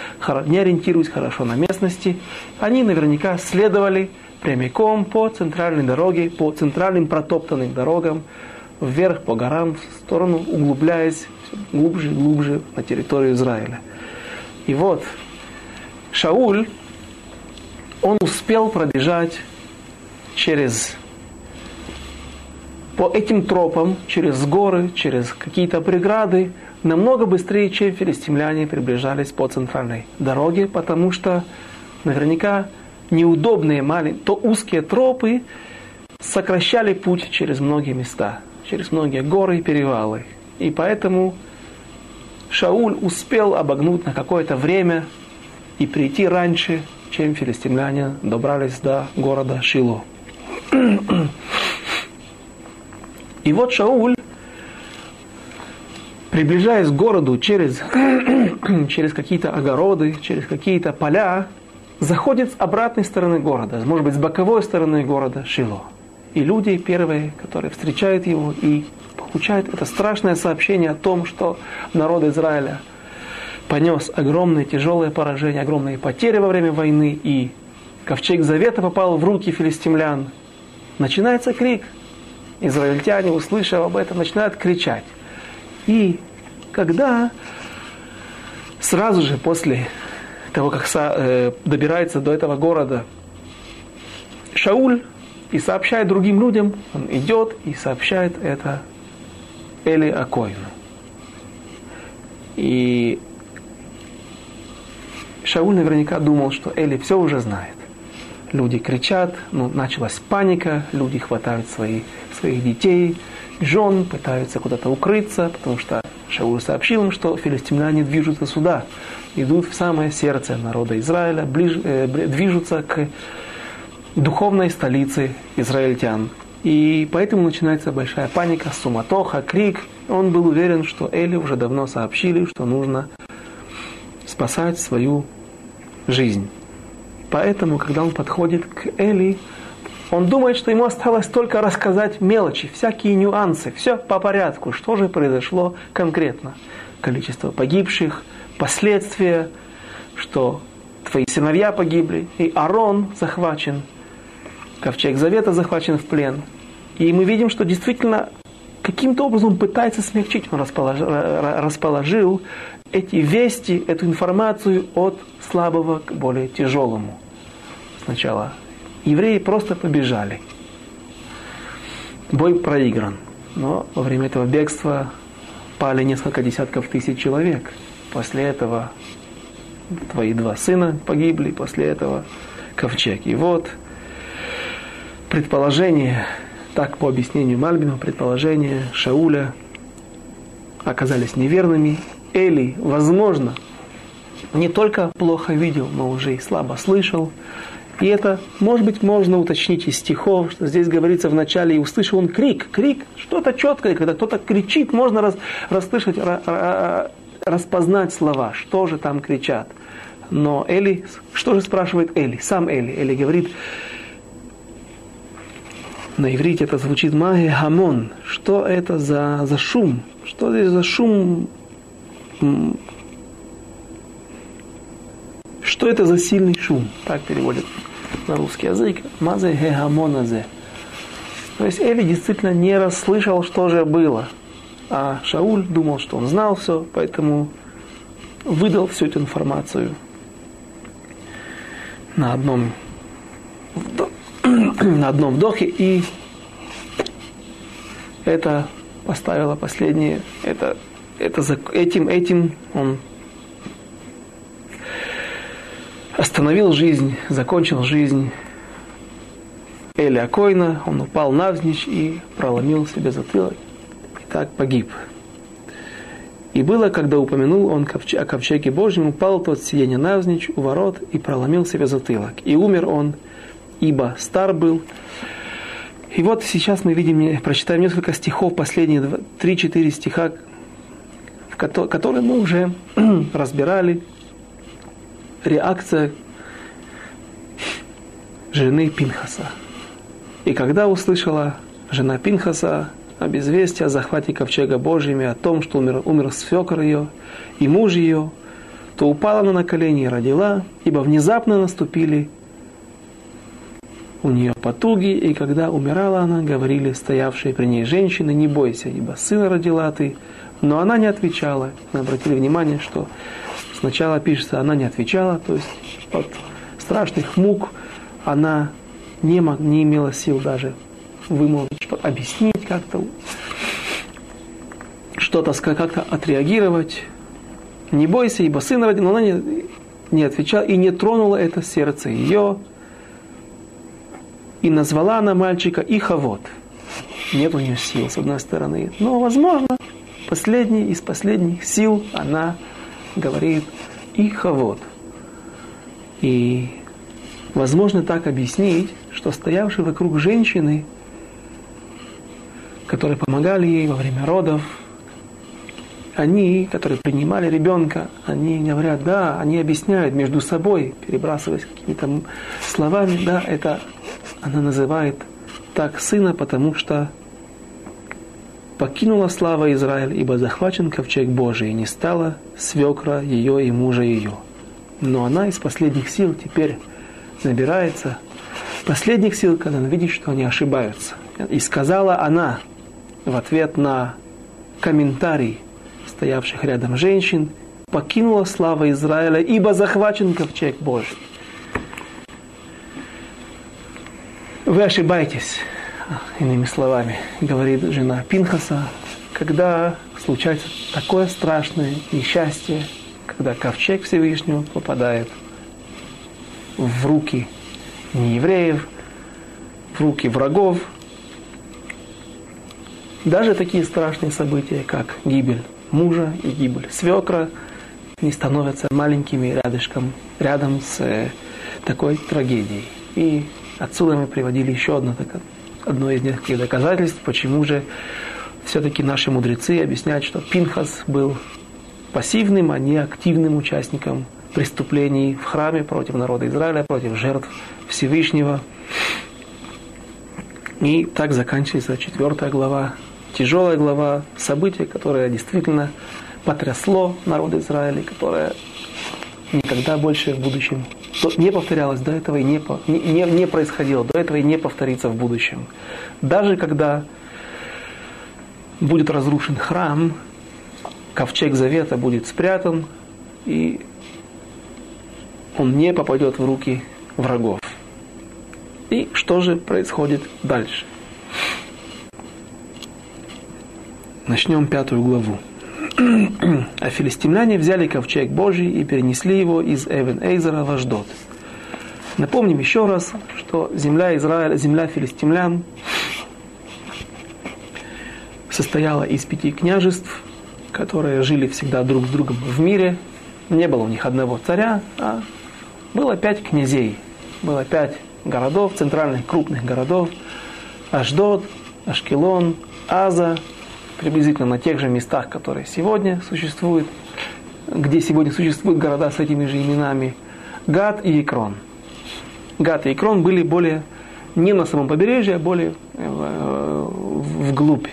не ориентируясь хорошо на местности, они наверняка следовали прямиком по центральной дороге, по центральным протоптанным дорогам, вверх по горам, в сторону, углубляясь глубже и глубже на территорию Израиля. И вот Шауль, он успел пробежать через по этим тропам, через горы, через какие-то преграды, намного быстрее, чем филистимляне приближались по центральной дороге, потому что наверняка неудобные маленькие, то узкие тропы сокращали путь через многие места, через многие горы и перевалы. И поэтому Шауль успел обогнуть на какое-то время и прийти раньше, чем филистимляне добрались до города Шило. И вот Шауль приближаясь к городу через, <coughs> через какие-то огороды, через какие-то поля, заходит с обратной стороны города, может быть, с боковой стороны города Шило. И люди первые, которые встречают его и получают это страшное сообщение о том, что народ Израиля понес огромное тяжелое поражение, огромные потери во время войны, и ковчег Завета попал в руки филистимлян. Начинается крик. Израильтяне, услышав об этом, начинают кричать. И когда сразу же после того, как э, добирается до этого города Шауль и сообщает другим людям, он идет и сообщает это Эли Акоину. И Шауль наверняка думал, что Эли все уже знает. Люди кричат, ну, началась паника, люди хватают свои, своих детей, жен, пытаются куда-то укрыться, потому что Шауль сообщил им, что филистимляне движутся сюда, идут в самое сердце народа Израиля, ближ, э, движутся к духовной столице израильтян. И поэтому начинается большая паника, суматоха, крик. Он был уверен, что Эли уже давно сообщили, что нужно спасать свою жизнь. Поэтому, когда он подходит к Эли, он думает, что ему осталось только рассказать мелочи, всякие нюансы, все по порядку, что же произошло конкретно. Количество погибших, последствия, что твои сыновья погибли, и Арон захвачен. Ковчег Завета захвачен в плен. И мы видим, что действительно каким-то образом пытается смягчить. Он расположил, расположил эти вести, эту информацию от слабого к более тяжелому. Сначала евреи просто побежали. Бой проигран. Но во время этого бегства пали несколько десятков тысяч человек. После этого твои два сына погибли, после этого ковчег. И вот предположение, так по объяснению Мальбина, предположения Шауля оказались неверными. Эли, возможно, не только плохо видел, но уже и слабо слышал. И это, может быть, можно уточнить из стихов, что здесь говорится в начале, и услышал он крик, крик, что-то четкое, когда кто-то кричит, можно рас, расслышать, распознать слова, что же там кричат. Но Эли, что же спрашивает Эли? Сам Эли. Эли говорит, на иврите это звучит маги хамон. Что это за, за шум? Что здесь за шум? Что это за сильный шум? Так переводят на русский язык. Мазе гегамоназе. То есть Эли действительно не расслышал, что же было. А Шауль думал, что он знал все, поэтому выдал всю эту информацию на одном, на одном вдохе, и это поставило последнее, это, это этим, этим он остановил жизнь, закончил жизнь Эля Койна, он упал навзничь и проломил себе затылок, и так погиб. И было, когда упомянул он о ковчеге Божьем, упал тот сиденье навзничь у ворот и проломил себе затылок. И умер он, ибо стар был. И вот сейчас мы видим, прочитаем несколько стихов, последние 3-4 стиха, которые мы уже <clears throat> разбирали. Реакция жены Пинхаса. И когда услышала жена Пинхаса об известии о захвате ковчега Божьими, о том, что умер, умер свекр ее и муж ее, то упала она на колени и родила, ибо внезапно наступили у нее потуги, и когда умирала она, говорили стоявшие при ней женщины, не бойся, ибо сына родила ты. Но она не отвечала. Мы обратили внимание, что сначала пишется, она не отвечала, то есть от страшных мук она не, не имела сил даже вымолвить, объяснить как-то, что-то как-то отреагировать. Не бойся, ибо сын родил, но она не, не отвечала и не тронула это сердце ее. И назвала она мальчика Ихавод. Нет у нее сил, с одной стороны. Но, возможно, последний из последних сил она говорит Ихавод. И возможно так объяснить, что стоявшие вокруг женщины которые помогали ей во время родов, они, которые принимали ребенка, они говорят, да, они объясняют между собой, перебрасываясь какими-то словами, да, это она называет так сына, потому что покинула слава Израиль, ибо захвачен ковчег Божий, и не стала свекра ее и мужа ее. Но она из последних сил теперь набирается последних сил, когда она видит, что они ошибаются. И сказала она, в ответ на комментарий стоявших рядом женщин, покинула слава Израиля, ибо захвачен ковчег Божий. Вы ошибаетесь, иными словами, говорит жена Пинхаса, когда случается такое страшное несчастье, когда ковчег Всевышнего попадает в руки неевреев, в руки врагов, даже такие страшные события, как гибель мужа и гибель свекра, не становятся маленькими рядышком, рядом с такой трагедией. И отсюда мы приводили еще одно, одно из нескольких доказательств, почему же все-таки наши мудрецы объясняют, что Пинхас был пассивным, а не активным участником преступлений в храме против народа Израиля, против жертв Всевышнего. И так заканчивается четвертая глава тяжелая глава, событие, которое действительно потрясло народ Израиля, которое никогда больше в будущем не повторялось до этого и не, не, не происходило, до этого и не повторится в будущем. Даже когда будет разрушен храм, ковчег завета будет спрятан, и он не попадет в руки врагов. И что же происходит дальше? Начнем пятую главу. А филистимляне взяли ковчег Божий и перенесли его из Эвен Эйзера в Аждот. Напомним еще раз, что земля Израиля, земля филистимлян состояла из пяти княжеств, которые жили всегда друг с другом в мире. Не было у них одного царя, а было пять князей. Было пять городов, центральных крупных городов. Аждот, Ашкелон, Аза, приблизительно на тех же местах, которые сегодня существуют, где сегодня существуют города с этими же именами, Гад и Икрон. Гад и Икрон были более не на самом побережье, а более э, вглубь,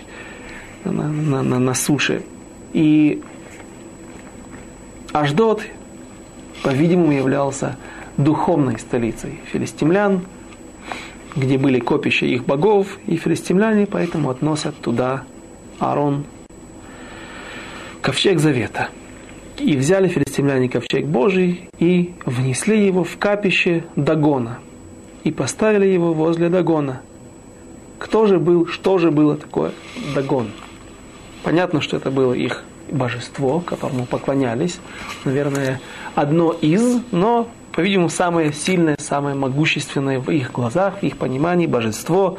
на, на, на, на суше. И Аждот, по-видимому, являлся духовной столицей филистимлян, где были копища их богов, и филистимляне поэтому относят туда Аарон ковчег завета. И взяли филистимляне ковчег Божий и внесли его в капище Дагона. И поставили его возле Дагона. Кто же был, что же было такое Дагон? Понятно, что это было их божество, которому поклонялись. Наверное, одно из, но, по-видимому, самое сильное, самое могущественное в их глазах, в их понимании божество.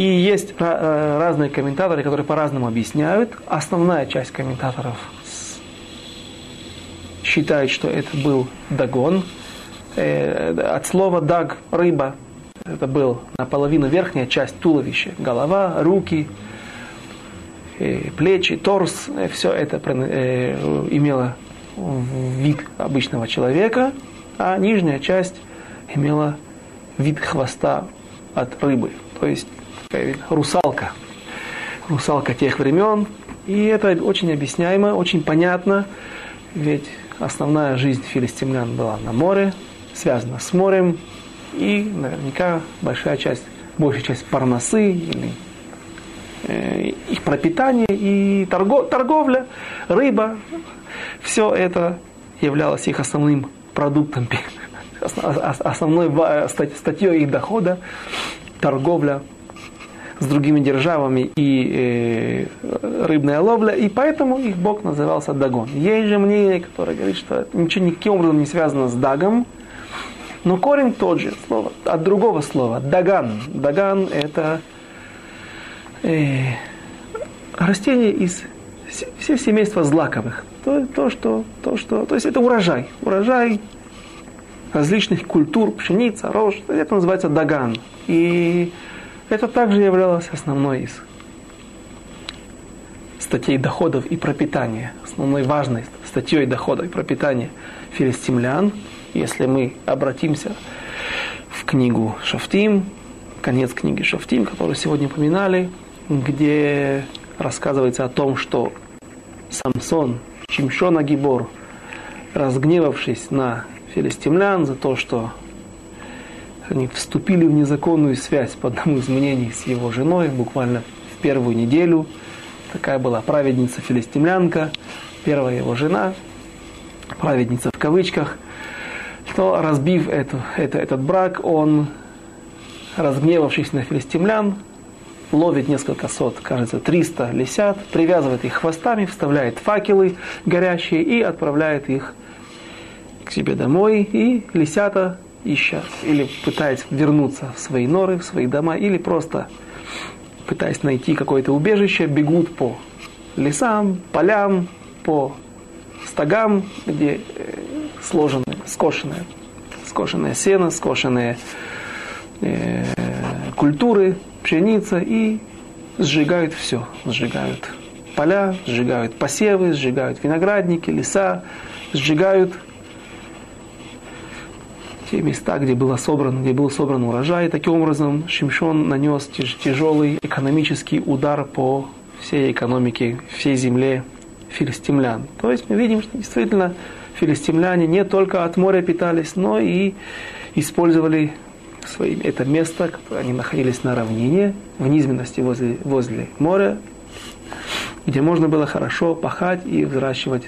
И есть э, разные комментаторы, которые по-разному объясняют. Основная часть комментаторов считает, что это был дагон. Э, от слова даг – рыба. Это был наполовину верхняя часть туловища. Голова, руки, э, плечи, торс. Все это имело вид обычного человека, а нижняя часть имела вид хвоста от рыбы. То есть русалка. Русалка тех времен. И это очень объясняемо, очень понятно, ведь основная жизнь филистимлян была на море, связана с морем, и наверняка большая часть, большая часть парносы или э, их пропитание и торго, торговля, рыба, все это являлось их основным продуктом, <laughs> основной статьей их дохода, торговля с другими державами и э, рыбная ловля, и поэтому их бог назывался Дагон. Есть же мнение, которое говорит, что ничего никаким образом не связано с Дагом, но корень тот же, слово, от другого слова, Даган. Даган это э, растение из все семейства злаковых. То, то, что, то, что, то есть это урожай. Урожай различных культур, пшеница, рожь. Это называется даган. И это также являлось основной из статей доходов и пропитания, основной важной статьей доходов и пропитания филистимлян. Если мы обратимся в книгу Шафтим, конец книги Шафтим, которую сегодня упоминали, где рассказывается о том, что Самсон, Чимшона Гибор, разгневавшись на филистимлян за то, что они вступили в незаконную связь, по одному из мнений, с его женой, буквально в первую неделю. Такая была праведница филистимлянка, первая его жена, праведница в кавычках, то разбив эту, это, этот брак, он, разгневавшись на филистимлян, ловит несколько сот, кажется, 300 лисят, привязывает их хвостами, вставляет факелы горящие и отправляет их к себе домой, и лисята ища или пытаясь вернуться в свои норы, в свои дома, или просто пытаясь найти какое-то убежище, бегут по лесам, полям, по стогам, где э, сложены, скошенное, скошенное сено, скошенные э, культуры, пшеница, и сжигают все, сжигают поля, сжигают посевы, сжигают виноградники, леса, сжигают те места, где, было собран, где был собран урожай. Таким образом, Шимшон нанес тяжелый экономический удар по всей экономике, всей земле филистимлян. То есть мы видим, что действительно филистимляне не только от моря питались, но и использовали свои, это место, они находились на равнине, в низменности возле, возле моря, где можно было хорошо пахать и взращивать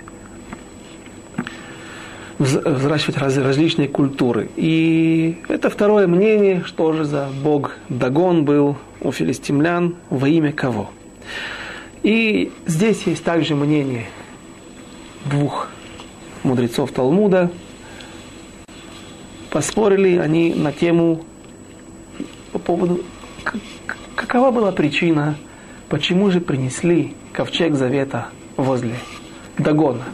взращивать раз, различные культуры. И это второе мнение, что же за бог Дагон был у филистимлян, во имя кого. И здесь есть также мнение двух мудрецов Талмуда. Поспорили они на тему по поводу, какова была причина, почему же принесли ковчег завета возле Дагона.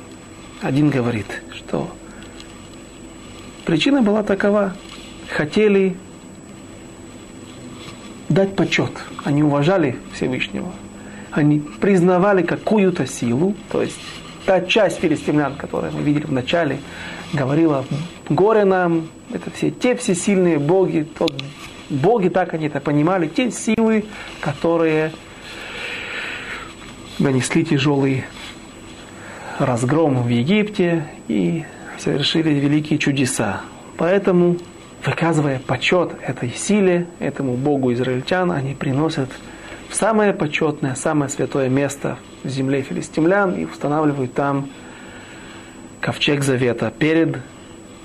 Один говорит, что причина была такова. Хотели дать почет. Они уважали Всевышнего. Они признавали какую-то силу, то есть та часть филистимлян, которую мы видели в начале, говорила, горе нам, это все те все сильные боги, тот, боги так они это понимали, те силы, которые нанесли тяжелый разгром в Египте и совершили великие чудеса. Поэтому, выказывая почет этой силе, этому Богу израильтян, они приносят в самое почетное, самое святое место в земле филистимлян и устанавливают там ковчег завета перед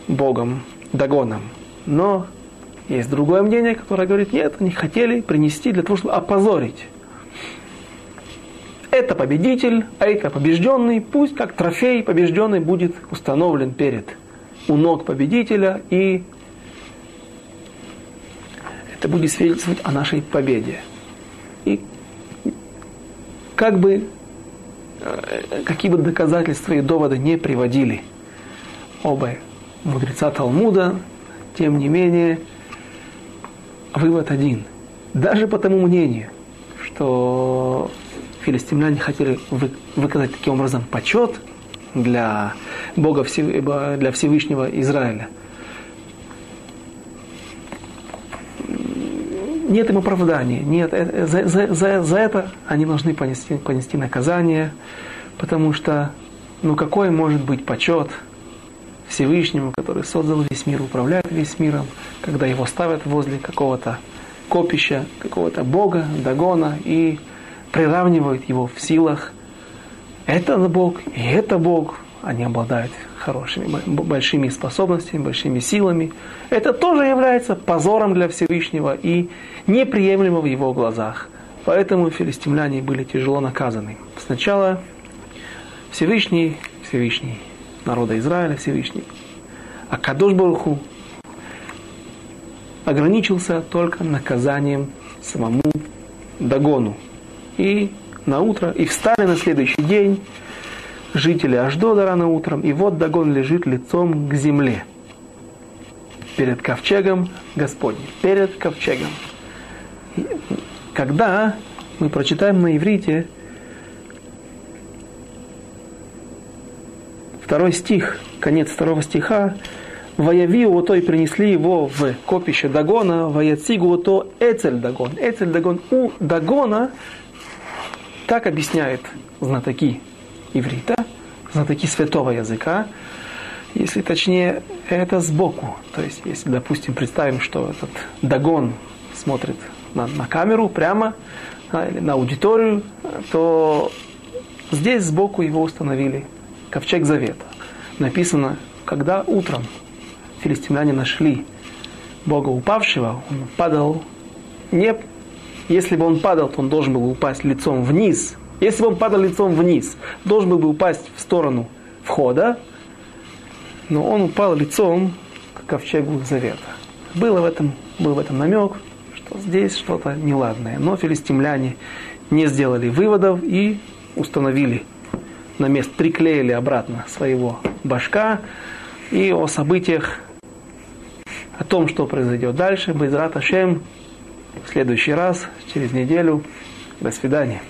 Богом Дагоном. Но есть другое мнение, которое говорит, нет, они хотели принести для того, чтобы опозорить. Это победитель, а это побежденный, пусть как трофей побежденный будет установлен перед у ног победителя, и это будет свидетельствовать о нашей победе. И как бы Э, какие бы доказательства и доводы не приводили оба мудреца Талмуда, тем не менее, вывод один. Даже по тому мнению, что филистимляне хотели выказать таким образом почет для Бога, для Всевышнего Израиля. Нет им оправдания, нет, э, э, за, за, за, за это они должны понести, понести наказание, потому что, ну какой может быть почет Всевышнему, который создал весь мир, управляет весь миром, когда его ставят возле какого-то копища, какого-то бога, дагона, и приравнивают его в силах. Это Бог, и это Бог, они обладают хорошими, большими способностями, большими силами. Это тоже является позором для Всевышнего и неприемлемо в его глазах. Поэтому филистимляне были тяжело наказаны. Сначала Всевышний, Всевышний народа Израиля, Всевышний. А Кадош Баруху ограничился только наказанием самому Дагону. И на утро, и встали на следующий день жители Аждода рано утром, и вот Дагон лежит лицом к земле. Перед ковчегом Господним. Перед ковчегом. Когда мы прочитаем на иврите второй стих, конец второго стиха, Ваявиу то и принесли его в копище Дагона, Ваяцигу то Эцель Дагон. Эцель Дагон у Дагона, так объясняет знатоки иврита, знатоки святого языка, если точнее, это сбоку. То есть, если, допустим, представим, что этот Дагон смотрит на, на камеру прямо, а, или на аудиторию, то здесь сбоку его установили ковчег завета. Написано, когда утром филистимляне нашли Бога упавшего, он падал не... Если бы он падал, то он должен был упасть лицом вниз, если бы он падал лицом вниз, должен был бы упасть в сторону входа, но он упал лицом к ковчегу завета. Было в этом, был в этом намек, что здесь что-то неладное. Но филистимляне не сделали выводов и установили на место, приклеили обратно своего башка. И о событиях, о том, что произойдет дальше, Безрат Ашем, в следующий раз, через неделю. До свидания.